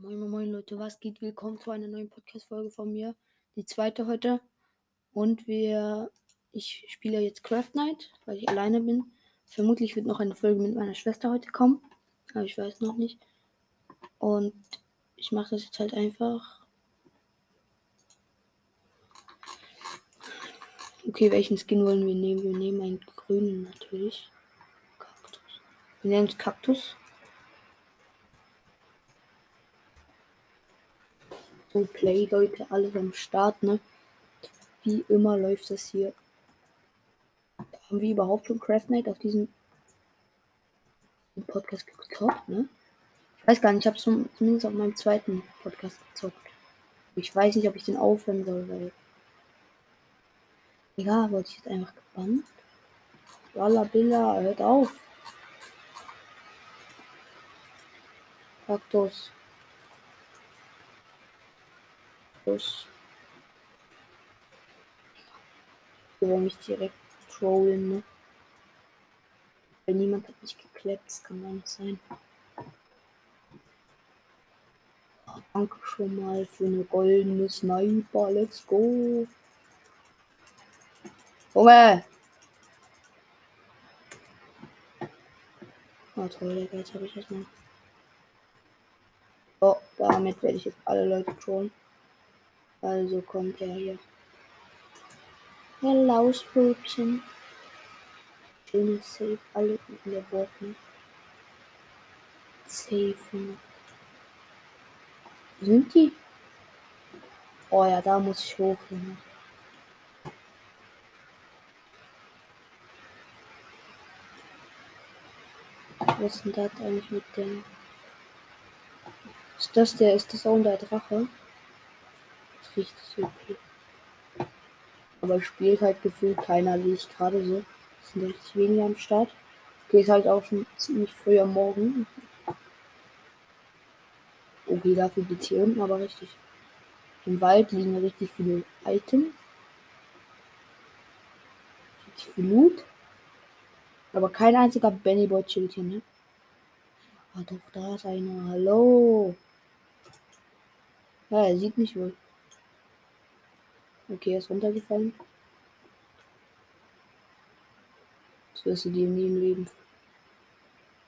Moin, moin, moin, Leute, was geht? Willkommen zu einer neuen Podcast-Folge von mir. Die zweite heute. Und wir. Ich spiele jetzt Craft Night, weil ich alleine bin. Vermutlich wird noch eine Folge mit meiner Schwester heute kommen. Aber ich weiß noch nicht. Und ich mache das jetzt halt einfach. Okay, welchen Skin wollen wir nehmen? Wir nehmen einen grünen natürlich. Kaktus. Wir nehmen es Kaktus. Play, Leute, alles am Start, ne? Wie immer läuft das hier. Haben wir überhaupt schon Craft Night auf diesem Podcast gezockt, ne? Ich weiß gar nicht, ich habe zumindest auf meinem zweiten Podcast gezockt. Ich weiß nicht, ob ich den aufhören soll, weil. Egal, wollte ich jetzt einfach gebannt. Billa, hört auf. Kaktus. Plus. Ich will mich direkt trollen, ne? Weil niemand hat mich gekleppt, das kann gar nicht sein. Oh, danke schon mal für eine goldene Sniper, let's go. Junge! Oh toll, jetzt habe ich erstmal. Oh, damit werde ich jetzt alle Leute trollen. Also kommt er hier. Herr Lausböbchen. Schönes Safe, alle in der Worten. Safe. Wo sind die? Oh ja, da muss ich hoch. Junge. Was ist denn das eigentlich mit dem? Ist das der, ist das auch der Drache? Richtig okay. Aber spielt halt gefühlt keiner, wie ich gerade so. Es sind richtig wenige am Start. Okay, ist halt auch schon ziemlich früh am Morgen. Okay, dafür geht's hier unten aber richtig. Im Wald liegen richtig viele Items. Richtig viel Loot. Aber kein einziger Benny Boy chillt hier, ne? Ah, doch, da ist einer. Hallo. Ja, er sieht mich wohl. Okay, er ist runtergefallen. Das wirst du dir nie im Leben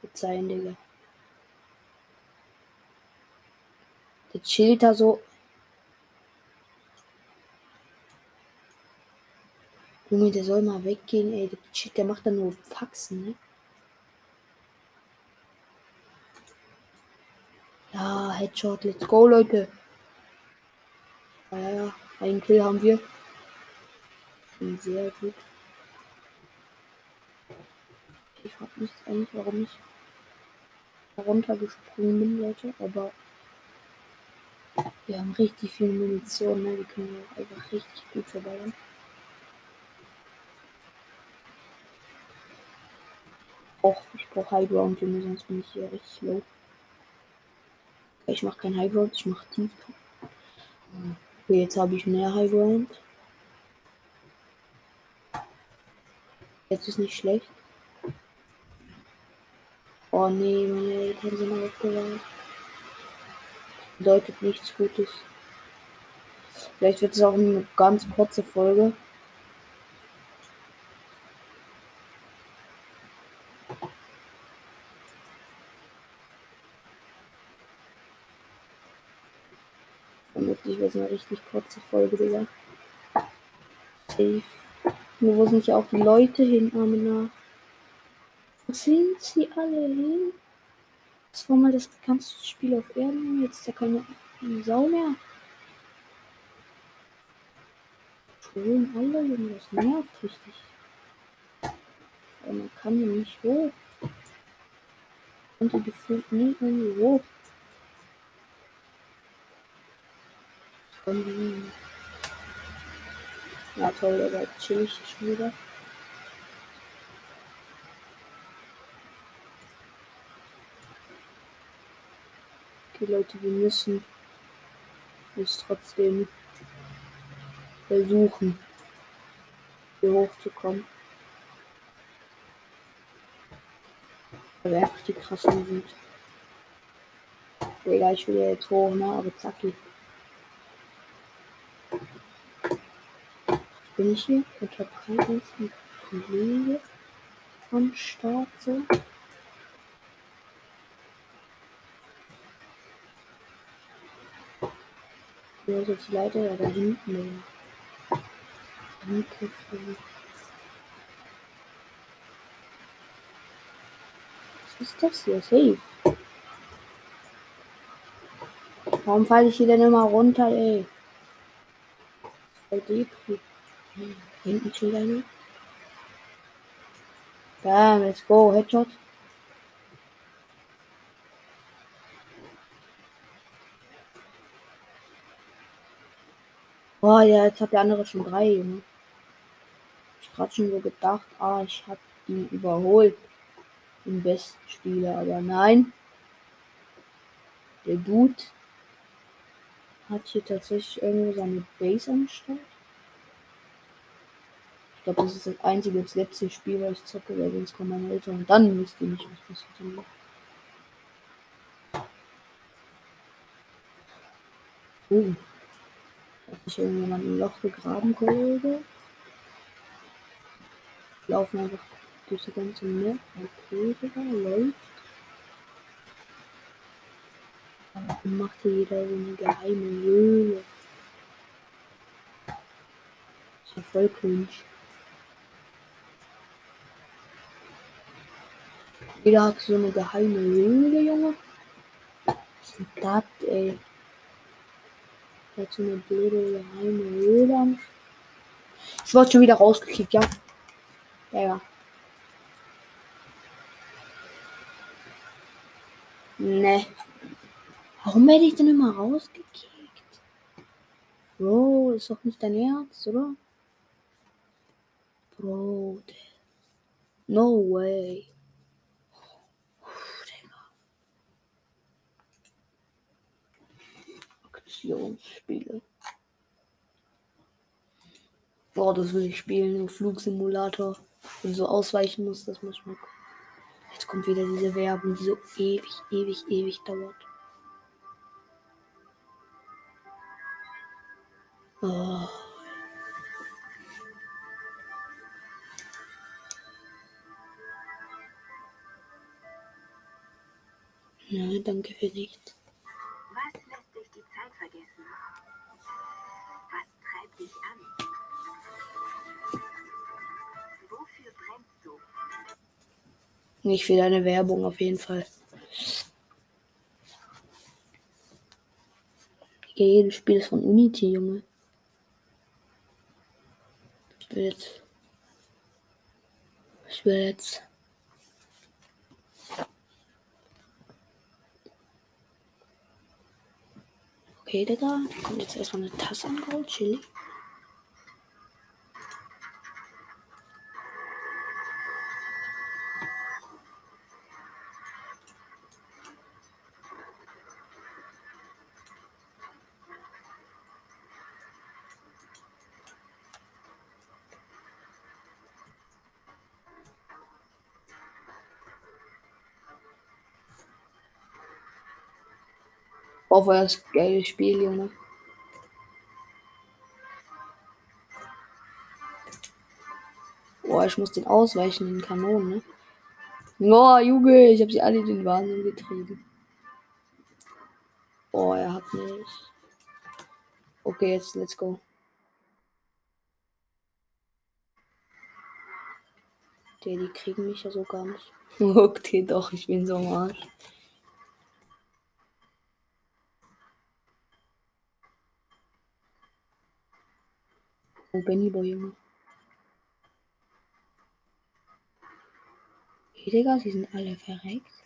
verzeihen, Digga. Der chillt da so. Junge, der soll mal weggehen, ey. Der, chillt, der macht da nur Faxen, ne? Ja, Headshot, let's go, Leute. Ja, ja, ja. Ein Kill haben wir. Sehr gut. Ich frage mich eigentlich, warum ich runtergesprungen bin, Leute, aber wir haben richtig viel Munition, ne? Wir können ja einfach richtig gut verballern. Och, ich brauche High Ground, Junge, sonst bin ich hier richtig low. Ich mache kein High Ground, ich mache. Hm. Okay, jetzt habe ich mehr High Ground. Jetzt ist nicht schlecht. Oh nee, meine Eltern sind aufgewacht. Bedeutet nichts Gutes. Vielleicht wird es auch eine ganz kurze Folge. Vermutlich wird es eine richtig kurze Folge, Digga. Safe. Nur wo sind ja auch die Leute hin, Amina? Wo sind sie alle hin? Das war mal das bekannteste Spiel auf Erden. Jetzt ist ja keine Sau mehr. Schon alle, Junge, das nervt richtig. Aber man kann hier nicht hoch. Und die gefühlt nie irgendwie hoch. Irgendwie. Ja toll, der war chillig schon wieder. Okay Leute, wir müssen es trotzdem versuchen, hier hochzukommen. Weil wir einfach die krassen sind. Digga, ich will ja jetzt hoch, ne? Aber zacki. Bin ich hier? Habe keinen einzigen Kollege am Start so. Wo ist jetzt die Leiter? Ja, da hinten. Mikrofon. Was ist das hier? Safe. Warum falle ich hier denn immer runter, ey? Voll Depri. Hinten schon einer. Bam, let's go. Headshot. Boah, ja, jetzt hat der andere schon drei, Junge. Ich gerade schon so gedacht, ah, ich hab ihn überholt. Den besten Spieler, aber nein. Der Dude hat hier tatsächlich irgendwo seine Base Start. Ich glaube, das ist das einzige und letzte Spiel, weil ich zocke, weil sonst kommen meine Eltern und dann ihr nicht, was passiert. Oh. Hat sich irgendjemand ein Loch gegraben, Kollege? Laufen einfach durch die ganze Map. Okay, Digga, läuft. Warum macht hier jeder so eine geheime Höhle? Ist ja voll cringe. Jeder hat so eine geheime Höhle, Junge. Was ist denn das, ey? Der hat so eine blöde geheime Höhle Ich wurde schon wieder rausgekickt, ja. Ja, ja. Ne. Warum werde ich denn immer rausgekickt? Bro, ist doch nicht dein Ernst, oder? Bro, no way. Aktionsspiele. Boah, das will ich spielen. Im Flugsimulator. Und so ausweichen muss, das muss man. Jetzt kommt wieder diese Werbung, die so ewig, ewig, ewig dauert. Oh. Nein, danke für nichts. Dich an? Wofür brennst du? Nicht für deine Werbung auf jeden Fall. Ja, jedes Spiel ist von Unity, Junge. Ich will jetzt. Ich will jetzt. Okay, Digga. Kommt jetzt erstmal eine Tasse angeholt. Chili. Boah, war das geiles Spiel, Junge. Boah, ich muss den ausweichen, den Kanonen, ne? Boah, Junge, ich hab sie alle den Wahnsinn getrieben. Boah, er hat mich. Okay, jetzt let's go. Die, die kriegen mich ja so gar nicht. Okay, doch, ich bin so am Arsch. Oh, Benny Boy, Junge. Hey, Digga, sie sind alle verreckt.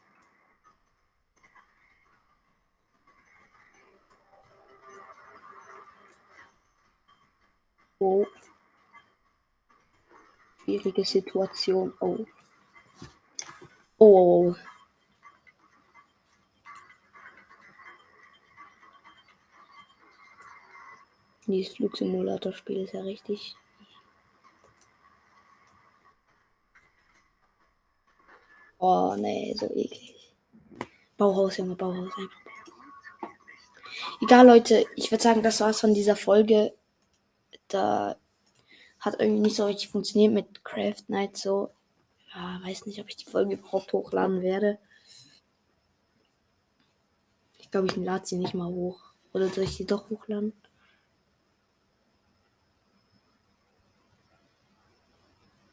Oh. Schwierige Situation. Oh. Oh. Dieses Flugsimulator-Spiel ist ja richtig. Oh, nee, so eklig. Bauhaus, Junge, Bauhaus, einfach. Egal, Leute, ich würde sagen, das war's von dieser Folge. Da hat irgendwie nicht so richtig funktioniert mit Craft Night so. Ja, weiß nicht, ob ich die Folge überhaupt hochladen werde. Ich glaube, ich lade sie nicht mal hoch. Oder soll ich sie doch hochladen?